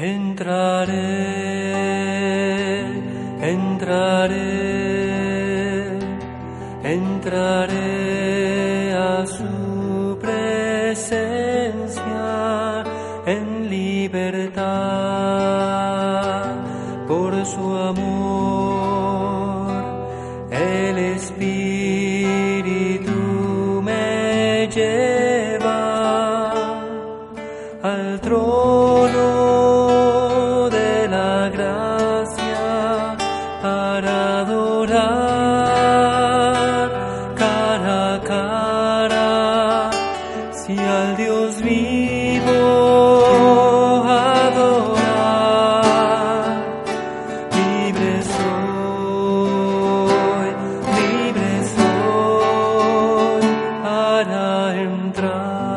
Entraré, entraré, entraré a su presencia en libertad si al Dios vivo adorar. Libre soy libre soy para entrar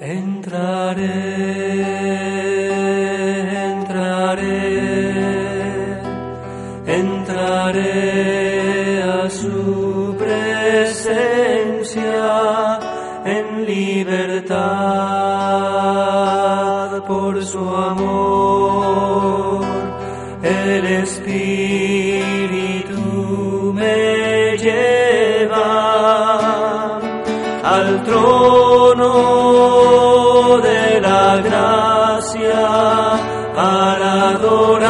Entraré, entraré, entraré a su presencia en libertad por su amor. El Espíritu gracia para adorar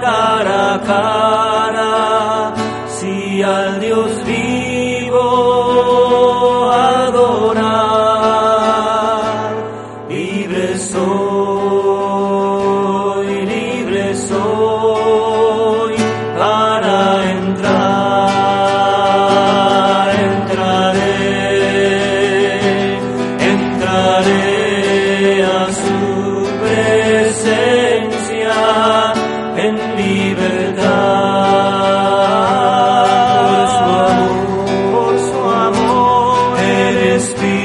cara a cara. Si al Dios vivo adorar libre soy el Espíritu